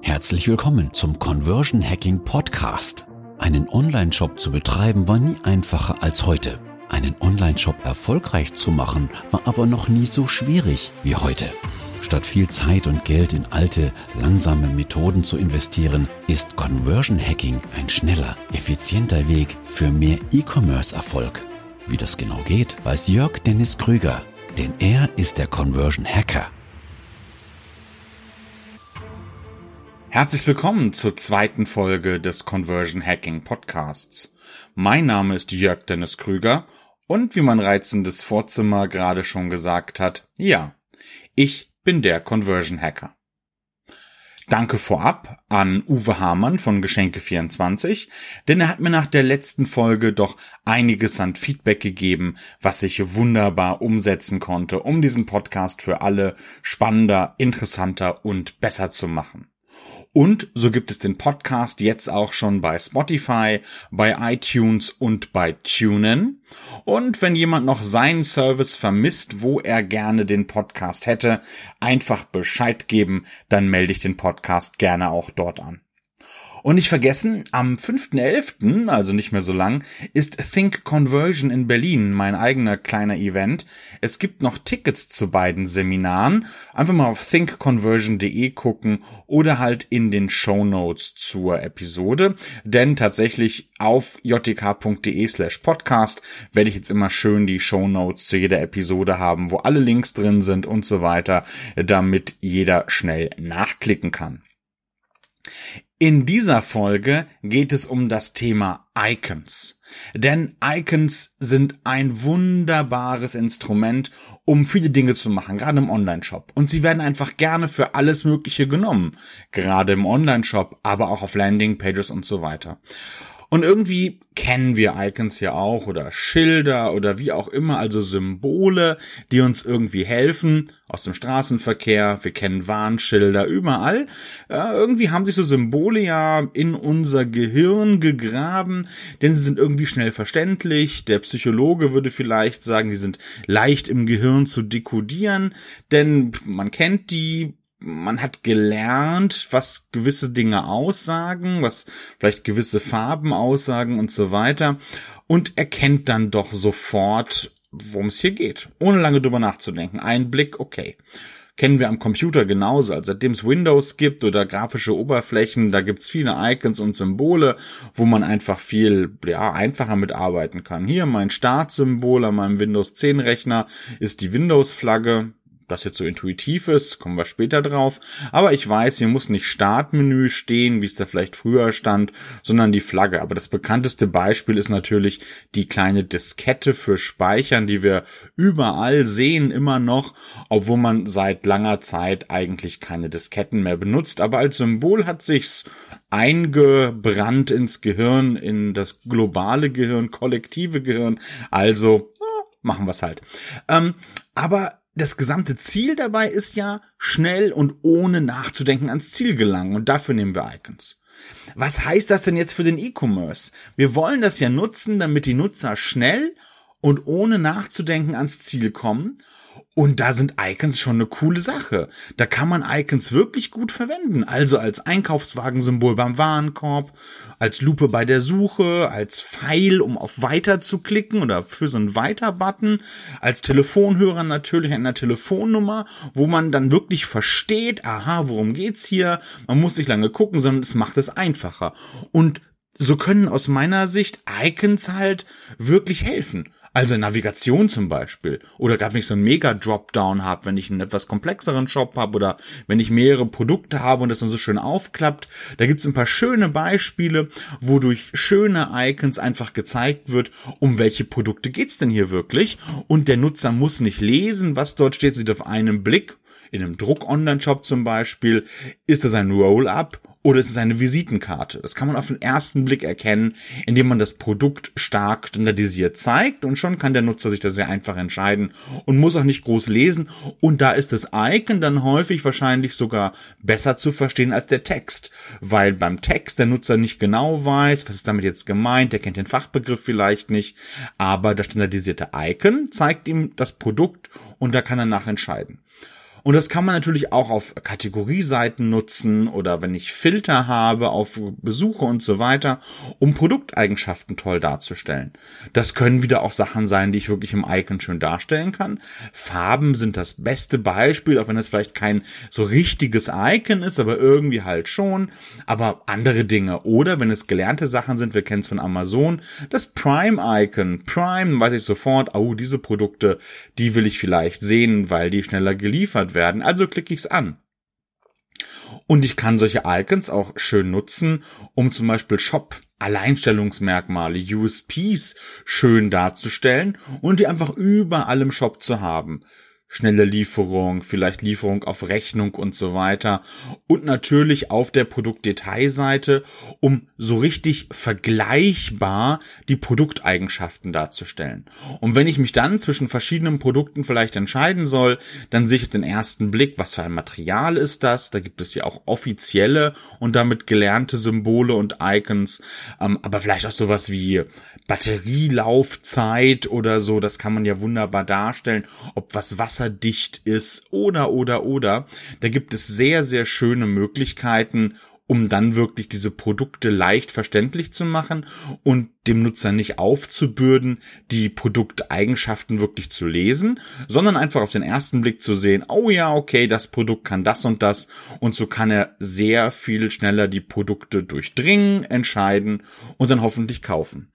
Herzlich willkommen zum Conversion Hacking Podcast. Einen Online-Shop zu betreiben war nie einfacher als heute. Einen Online-Shop erfolgreich zu machen war aber noch nie so schwierig wie heute. Statt viel Zeit und Geld in alte, langsame Methoden zu investieren, ist Conversion Hacking ein schneller, effizienter Weg für mehr E-Commerce-Erfolg. Wie das genau geht, weiß Jörg Dennis Krüger, denn er ist der Conversion Hacker. Herzlich willkommen zur zweiten Folge des Conversion Hacking Podcasts. Mein Name ist Jörg Dennis Krüger und wie mein reizendes Vorzimmer gerade schon gesagt hat, ja, ich bin der Conversion Hacker. Danke vorab an Uwe Hamann von Geschenke24, denn er hat mir nach der letzten Folge doch einiges an Feedback gegeben, was ich wunderbar umsetzen konnte, um diesen Podcast für alle spannender, interessanter und besser zu machen. Und so gibt es den Podcast jetzt auch schon bei Spotify, bei iTunes und bei TuneIn. Und wenn jemand noch seinen Service vermisst, wo er gerne den Podcast hätte, einfach Bescheid geben, dann melde ich den Podcast gerne auch dort an. Und nicht vergessen, am 5.11., also nicht mehr so lang, ist Think Conversion in Berlin, mein eigener kleiner Event. Es gibt noch Tickets zu beiden Seminaren. Einfach mal auf thinkconversion.de gucken oder halt in den Show Notes zur Episode. Denn tatsächlich auf jtk.de slash podcast werde ich jetzt immer schön die Show Notes zu jeder Episode haben, wo alle Links drin sind und so weiter, damit jeder schnell nachklicken kann. In dieser Folge geht es um das Thema Icons. Denn Icons sind ein wunderbares Instrument, um viele Dinge zu machen, gerade im Online-Shop. Und sie werden einfach gerne für alles Mögliche genommen. Gerade im Online-Shop, aber auch auf Landing-Pages und so weiter. Und irgendwie kennen wir Icons ja auch oder Schilder oder wie auch immer, also Symbole, die uns irgendwie helfen aus dem Straßenverkehr. Wir kennen Warnschilder überall. Ja, irgendwie haben sich so Symbole ja in unser Gehirn gegraben, denn sie sind irgendwie schnell verständlich. Der Psychologe würde vielleicht sagen, die sind leicht im Gehirn zu dekodieren, denn man kennt die, man hat gelernt, was gewisse Dinge aussagen, was vielleicht gewisse Farben aussagen und so weiter und erkennt dann doch sofort, worum es hier geht, ohne lange drüber nachzudenken. Ein Blick, okay. Kennen wir am Computer genauso. Also seitdem es Windows gibt oder grafische Oberflächen, da gibt's viele Icons und Symbole, wo man einfach viel ja, einfacher mitarbeiten kann. Hier mein Startsymbol an meinem Windows 10 Rechner ist die Windows-Flagge das jetzt so intuitiv ist, kommen wir später drauf. Aber ich weiß, hier muss nicht Startmenü stehen, wie es da vielleicht früher stand, sondern die Flagge. Aber das bekannteste Beispiel ist natürlich die kleine Diskette für Speichern, die wir überall sehen, immer noch, obwohl man seit langer Zeit eigentlich keine Disketten mehr benutzt. Aber als Symbol hat sich's eingebrannt ins Gehirn, in das globale Gehirn, kollektive Gehirn. Also, machen wir's halt. Ähm, aber das gesamte Ziel dabei ist ja schnell und ohne nachzudenken ans Ziel gelangen und dafür nehmen wir Icons. Was heißt das denn jetzt für den E-Commerce? Wir wollen das ja nutzen, damit die Nutzer schnell und ohne nachzudenken ans Ziel kommen und da sind Icons schon eine coole Sache. Da kann man Icons wirklich gut verwenden. Also als Einkaufswagensymbol beim Warenkorb, als Lupe bei der Suche, als Pfeil, um auf Weiter zu klicken oder für so einen Weiter-Button, als Telefonhörer natürlich einer Telefonnummer, wo man dann wirklich versteht, aha, worum geht's hier? Man muss nicht lange gucken, sondern es macht es einfacher. Und so können aus meiner Sicht Icons halt wirklich helfen. Also Navigation zum Beispiel. Oder gerade wenn ich so einen Mega-Dropdown habe, wenn ich einen etwas komplexeren Shop habe oder wenn ich mehrere Produkte habe und das dann so schön aufklappt. Da gibt's ein paar schöne Beispiele, wo durch schöne Icons einfach gezeigt wird, um welche Produkte geht's denn hier wirklich. Und der Nutzer muss nicht lesen, was dort steht, sieht auf einen Blick in einem Druck-Online-Shop zum Beispiel, ist das ein Roll-up oder ist es eine Visitenkarte? Das kann man auf den ersten Blick erkennen, indem man das Produkt stark standardisiert zeigt und schon kann der Nutzer sich das sehr einfach entscheiden und muss auch nicht groß lesen und da ist das Icon dann häufig wahrscheinlich sogar besser zu verstehen als der Text, weil beim Text der Nutzer nicht genau weiß, was ist damit jetzt gemeint, der kennt den Fachbegriff vielleicht nicht, aber das standardisierte Icon zeigt ihm das Produkt und da kann er nachentscheiden. Und das kann man natürlich auch auf Kategorieseiten nutzen oder wenn ich Filter habe auf Besuche und so weiter, um Produkteigenschaften toll darzustellen. Das können wieder auch Sachen sein, die ich wirklich im Icon schön darstellen kann. Farben sind das beste Beispiel, auch wenn es vielleicht kein so richtiges Icon ist, aber irgendwie halt schon. Aber andere Dinge. Oder wenn es gelernte Sachen sind, wir kennen es von Amazon, das Prime-Icon. Prime weiß ich sofort, oh, diese Produkte, die will ich vielleicht sehen, weil die schneller geliefert werden. Also klicke ich es an. Und ich kann solche Icons auch schön nutzen, um zum Beispiel Shop Alleinstellungsmerkmale, USPs schön darzustellen und die einfach überall im Shop zu haben schnelle Lieferung, vielleicht Lieferung auf Rechnung und so weiter. Und natürlich auf der Produktdetailseite, um so richtig vergleichbar die Produkteigenschaften darzustellen. Und wenn ich mich dann zwischen verschiedenen Produkten vielleicht entscheiden soll, dann sehe ich auf den ersten Blick, was für ein Material ist das. Da gibt es ja auch offizielle und damit gelernte Symbole und Icons. Ähm, aber vielleicht auch sowas wie Batterielaufzeit oder so. Das kann man ja wunderbar darstellen, ob was Wasser wasserdicht ist oder oder oder. Da gibt es sehr, sehr schöne Möglichkeiten, um dann wirklich diese Produkte leicht verständlich zu machen und dem Nutzer nicht aufzubürden, die Produkteigenschaften wirklich zu lesen, sondern einfach auf den ersten Blick zu sehen, oh ja, okay, das Produkt kann das und das und so kann er sehr viel schneller die Produkte durchdringen, entscheiden und dann hoffentlich kaufen.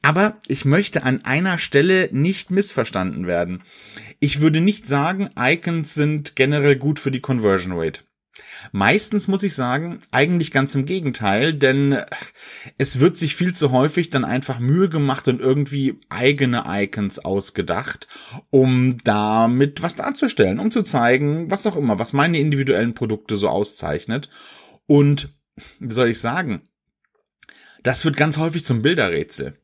Aber ich möchte an einer Stelle nicht missverstanden werden. Ich würde nicht sagen, Icons sind generell gut für die Conversion Rate. Meistens muss ich sagen, eigentlich ganz im Gegenteil, denn es wird sich viel zu häufig dann einfach Mühe gemacht und irgendwie eigene Icons ausgedacht, um damit was darzustellen, um zu zeigen, was auch immer, was meine individuellen Produkte so auszeichnet. Und wie soll ich sagen? Das wird ganz häufig zum Bilderrätsel.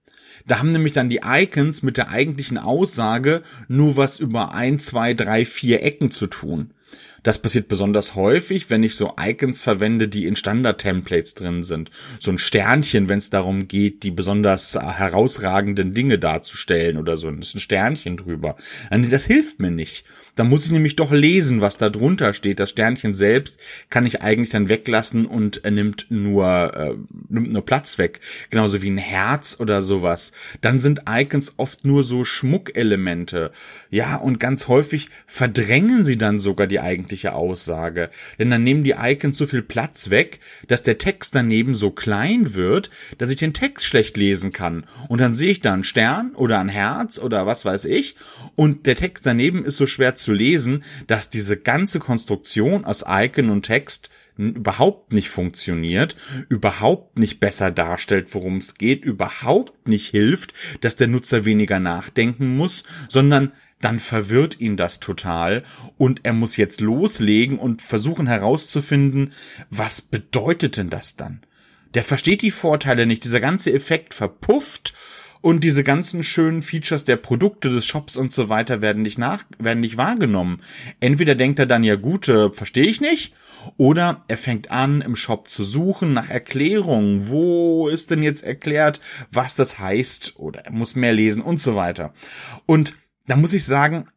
Da haben nämlich dann die Icons mit der eigentlichen Aussage nur was über ein, zwei, drei, vier Ecken zu tun. Das passiert besonders häufig, wenn ich so Icons verwende, die in Standard-Templates drin sind. So ein Sternchen, wenn es darum geht, die besonders herausragenden Dinge darzustellen oder so. Das ist ein Sternchen drüber. Das hilft mir nicht. Da muss ich nämlich doch lesen, was da drunter steht. Das Sternchen selbst kann ich eigentlich dann weglassen und er nimmt nur, äh, nimmt nur Platz weg. Genauso wie ein Herz oder sowas. Dann sind Icons oft nur so Schmuckelemente. Ja, und ganz häufig verdrängen sie dann sogar die eigentliche eigentliche Aussage. Denn dann nehmen die Icons so viel Platz weg, dass der Text daneben so klein wird, dass ich den Text schlecht lesen kann. Und dann sehe ich da einen Stern oder ein Herz oder was weiß ich. Und der Text daneben ist so schwer zu lesen, dass diese ganze Konstruktion aus Icon und Text überhaupt nicht funktioniert, überhaupt nicht besser darstellt, worum es geht, überhaupt nicht hilft, dass der Nutzer weniger nachdenken muss, sondern dann verwirrt ihn das total und er muss jetzt loslegen und versuchen herauszufinden, was bedeutet denn das dann? Der versteht die Vorteile nicht, dieser ganze Effekt verpufft und diese ganzen schönen Features der Produkte des Shops und so weiter werden nicht nach, werden nicht wahrgenommen. Entweder denkt er dann ja gut, äh, verstehe ich nicht, oder er fängt an im Shop zu suchen nach Erklärungen. Wo ist denn jetzt erklärt, was das heißt? Oder er muss mehr lesen und so weiter. Und da muss ich sagen,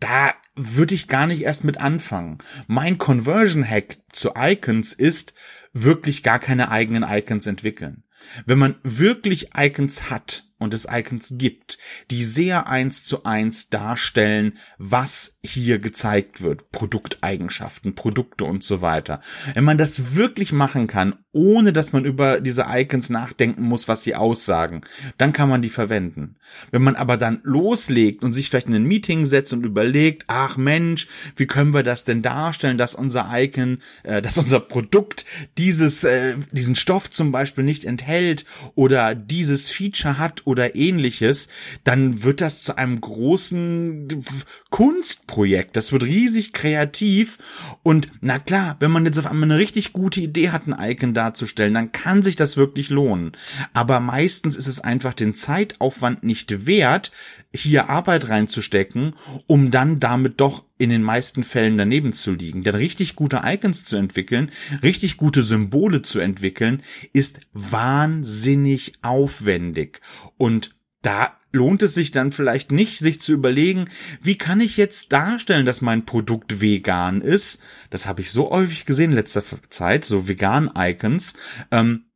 da würde ich gar nicht erst mit anfangen. Mein Conversion Hack zu Icons ist wirklich gar keine eigenen Icons entwickeln. Wenn man wirklich Icons hat, und es Icons gibt, die sehr eins zu eins darstellen, was hier gezeigt wird. Produkteigenschaften, Produkte und so weiter. Wenn man das wirklich machen kann, ohne dass man über diese Icons nachdenken muss, was sie aussagen, dann kann man die verwenden. Wenn man aber dann loslegt und sich vielleicht in ein Meeting setzt und überlegt, ach Mensch, wie können wir das denn darstellen, dass unser Icon, äh, dass unser Produkt dieses, äh, diesen Stoff zum Beispiel nicht enthält oder dieses Feature hat oder ähnliches, dann wird das zu einem großen Kunstprojekt. Das wird riesig kreativ und na klar, wenn man jetzt auf einmal eine richtig gute Idee hat, ein Icon darzustellen, dann kann sich das wirklich lohnen. Aber meistens ist es einfach den Zeitaufwand nicht wert, hier Arbeit reinzustecken, um dann damit doch in den meisten Fällen daneben zu liegen. Denn richtig gute Icons zu entwickeln, richtig gute Symbole zu entwickeln, ist wahnsinnig aufwendig. Und da lohnt es sich dann vielleicht nicht, sich zu überlegen, wie kann ich jetzt darstellen, dass mein Produkt vegan ist. Das habe ich so häufig gesehen in letzter Zeit, so Vegan-Icons. Ähm,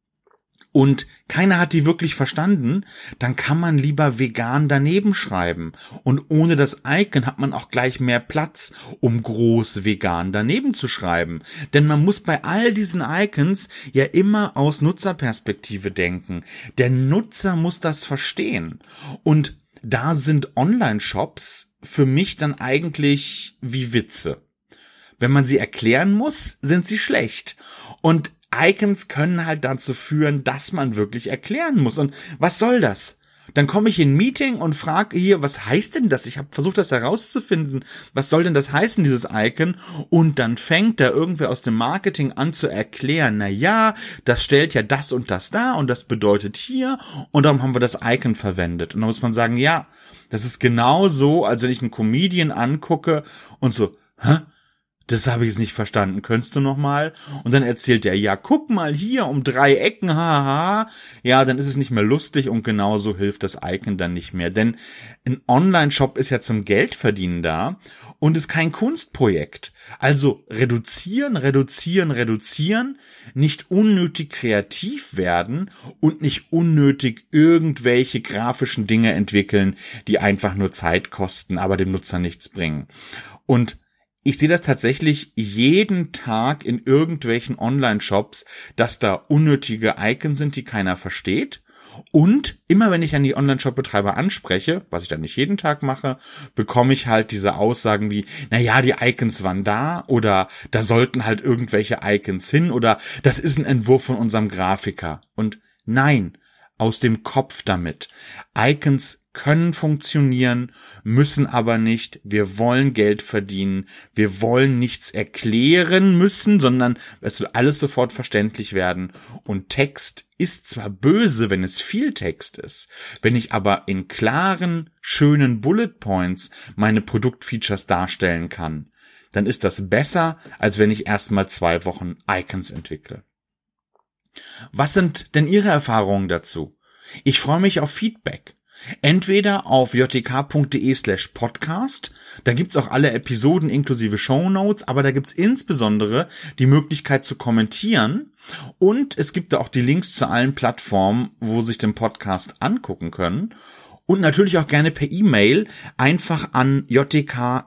und keiner hat die wirklich verstanden, dann kann man lieber vegan daneben schreiben. Und ohne das Icon hat man auch gleich mehr Platz, um groß vegan daneben zu schreiben. Denn man muss bei all diesen Icons ja immer aus Nutzerperspektive denken. Der Nutzer muss das verstehen. Und da sind Online-Shops für mich dann eigentlich wie Witze. Wenn man sie erklären muss, sind sie schlecht. Und Icons können halt dazu führen, dass man wirklich erklären muss. Und was soll das? Dann komme ich in ein Meeting und frage hier, was heißt denn das? Ich habe versucht, das herauszufinden. Was soll denn das heißen, dieses Icon? Und dann fängt da irgendwer aus dem Marketing an zu erklären, na ja, das stellt ja das und das da und das bedeutet hier und darum haben wir das Icon verwendet. Und dann muss man sagen, ja, das ist genau so, als wenn ich einen Comedian angucke und so, hä? Das habe ich jetzt nicht verstanden, könntest du noch mal? Und dann erzählt er, ja, guck mal hier um drei Ecken, haha. Ja, dann ist es nicht mehr lustig und genauso hilft das Icon dann nicht mehr. Denn ein Online-Shop ist ja zum Geldverdienen da und ist kein Kunstprojekt. Also reduzieren, reduzieren, reduzieren, nicht unnötig kreativ werden und nicht unnötig irgendwelche grafischen Dinge entwickeln, die einfach nur Zeit kosten, aber dem Nutzer nichts bringen. Und ich sehe das tatsächlich jeden Tag in irgendwelchen Online-Shops, dass da unnötige Icons sind, die keiner versteht. Und immer wenn ich an die Online-Shop-Betreiber anspreche, was ich dann nicht jeden Tag mache, bekomme ich halt diese Aussagen wie, na ja, die Icons waren da oder da sollten halt irgendwelche Icons hin oder das ist ein Entwurf von unserem Grafiker. Und nein, aus dem Kopf damit. Icons können funktionieren, müssen aber nicht. Wir wollen Geld verdienen. Wir wollen nichts erklären müssen, sondern es wird alles sofort verständlich werden. Und Text ist zwar böse, wenn es viel Text ist. Wenn ich aber in klaren, schönen Bullet Points meine Produktfeatures darstellen kann, dann ist das besser, als wenn ich erstmal zwei Wochen Icons entwickle. Was sind denn Ihre Erfahrungen dazu? Ich freue mich auf Feedback. Entweder auf jtk.de slash podcast, da gibt's auch alle Episoden inklusive Show Notes, aber da gibt's insbesondere die Möglichkeit zu kommentieren und es gibt da auch die Links zu allen Plattformen, wo sich den Podcast angucken können und natürlich auch gerne per E-Mail einfach an jtk.jtk.de.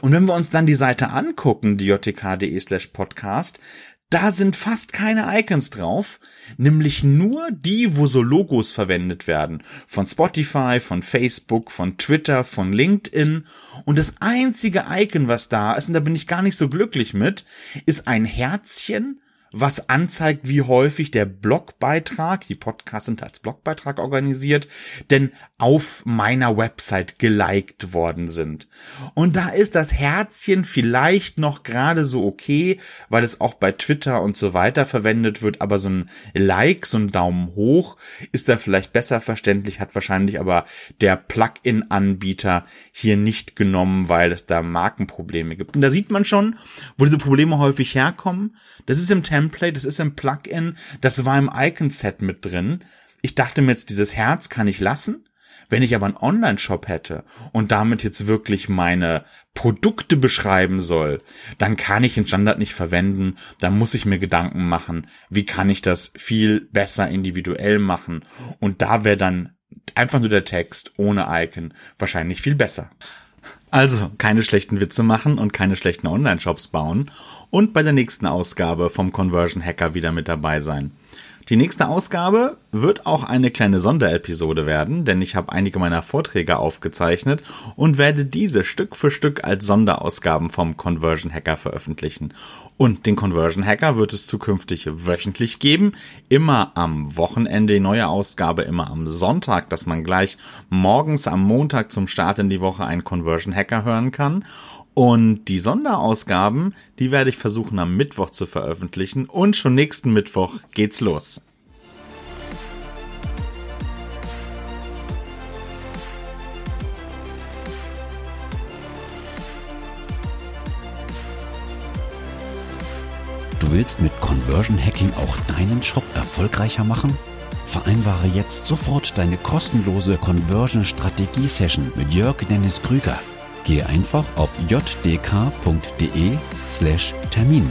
Und wenn wir uns dann die Seite angucken, die jtk.de slash podcast, da sind fast keine Icons drauf, nämlich nur die, wo so Logos verwendet werden. Von Spotify, von Facebook, von Twitter, von LinkedIn. Und das einzige Icon, was da ist, und da bin ich gar nicht so glücklich mit, ist ein Herzchen was anzeigt, wie häufig der Blogbeitrag, die Podcasts sind als Blogbeitrag organisiert, denn auf meiner Website geliked worden sind. Und da ist das Herzchen vielleicht noch gerade so okay, weil es auch bei Twitter und so weiter verwendet wird, aber so ein Like, so ein Daumen hoch ist da vielleicht besser verständlich, hat wahrscheinlich aber der Plugin-Anbieter hier nicht genommen, weil es da Markenprobleme gibt. Und da sieht man schon, wo diese Probleme häufig herkommen. Das ist im Template Template, das ist ein Plugin, das war im Icon-Set mit drin. Ich dachte mir jetzt, dieses Herz kann ich lassen. Wenn ich aber einen Online-Shop hätte und damit jetzt wirklich meine Produkte beschreiben soll, dann kann ich den Standard nicht verwenden. Da muss ich mir Gedanken machen, wie kann ich das viel besser individuell machen. Und da wäre dann einfach nur der Text ohne Icon wahrscheinlich viel besser. Also keine schlechten Witze machen und keine schlechten Online-Shops bauen und bei der nächsten Ausgabe vom Conversion Hacker wieder mit dabei sein. Die nächste Ausgabe wird auch eine kleine Sonderepisode werden, denn ich habe einige meiner Vorträge aufgezeichnet und werde diese Stück für Stück als Sonderausgaben vom Conversion Hacker veröffentlichen. Und den Conversion Hacker wird es zukünftig wöchentlich geben, immer am Wochenende die neue Ausgabe, immer am Sonntag, dass man gleich morgens am Montag zum Start in die Woche einen Conversion Hacker hören kann. Und die Sonderausgaben, die werde ich versuchen am Mittwoch zu veröffentlichen. Und schon nächsten Mittwoch geht's los. Du willst mit Conversion Hacking auch deinen Shop erfolgreicher machen? Vereinbare jetzt sofort deine kostenlose Conversion Strategie Session mit Jörg Dennis Krüger. Gehe einfach auf jdk.de slash Termin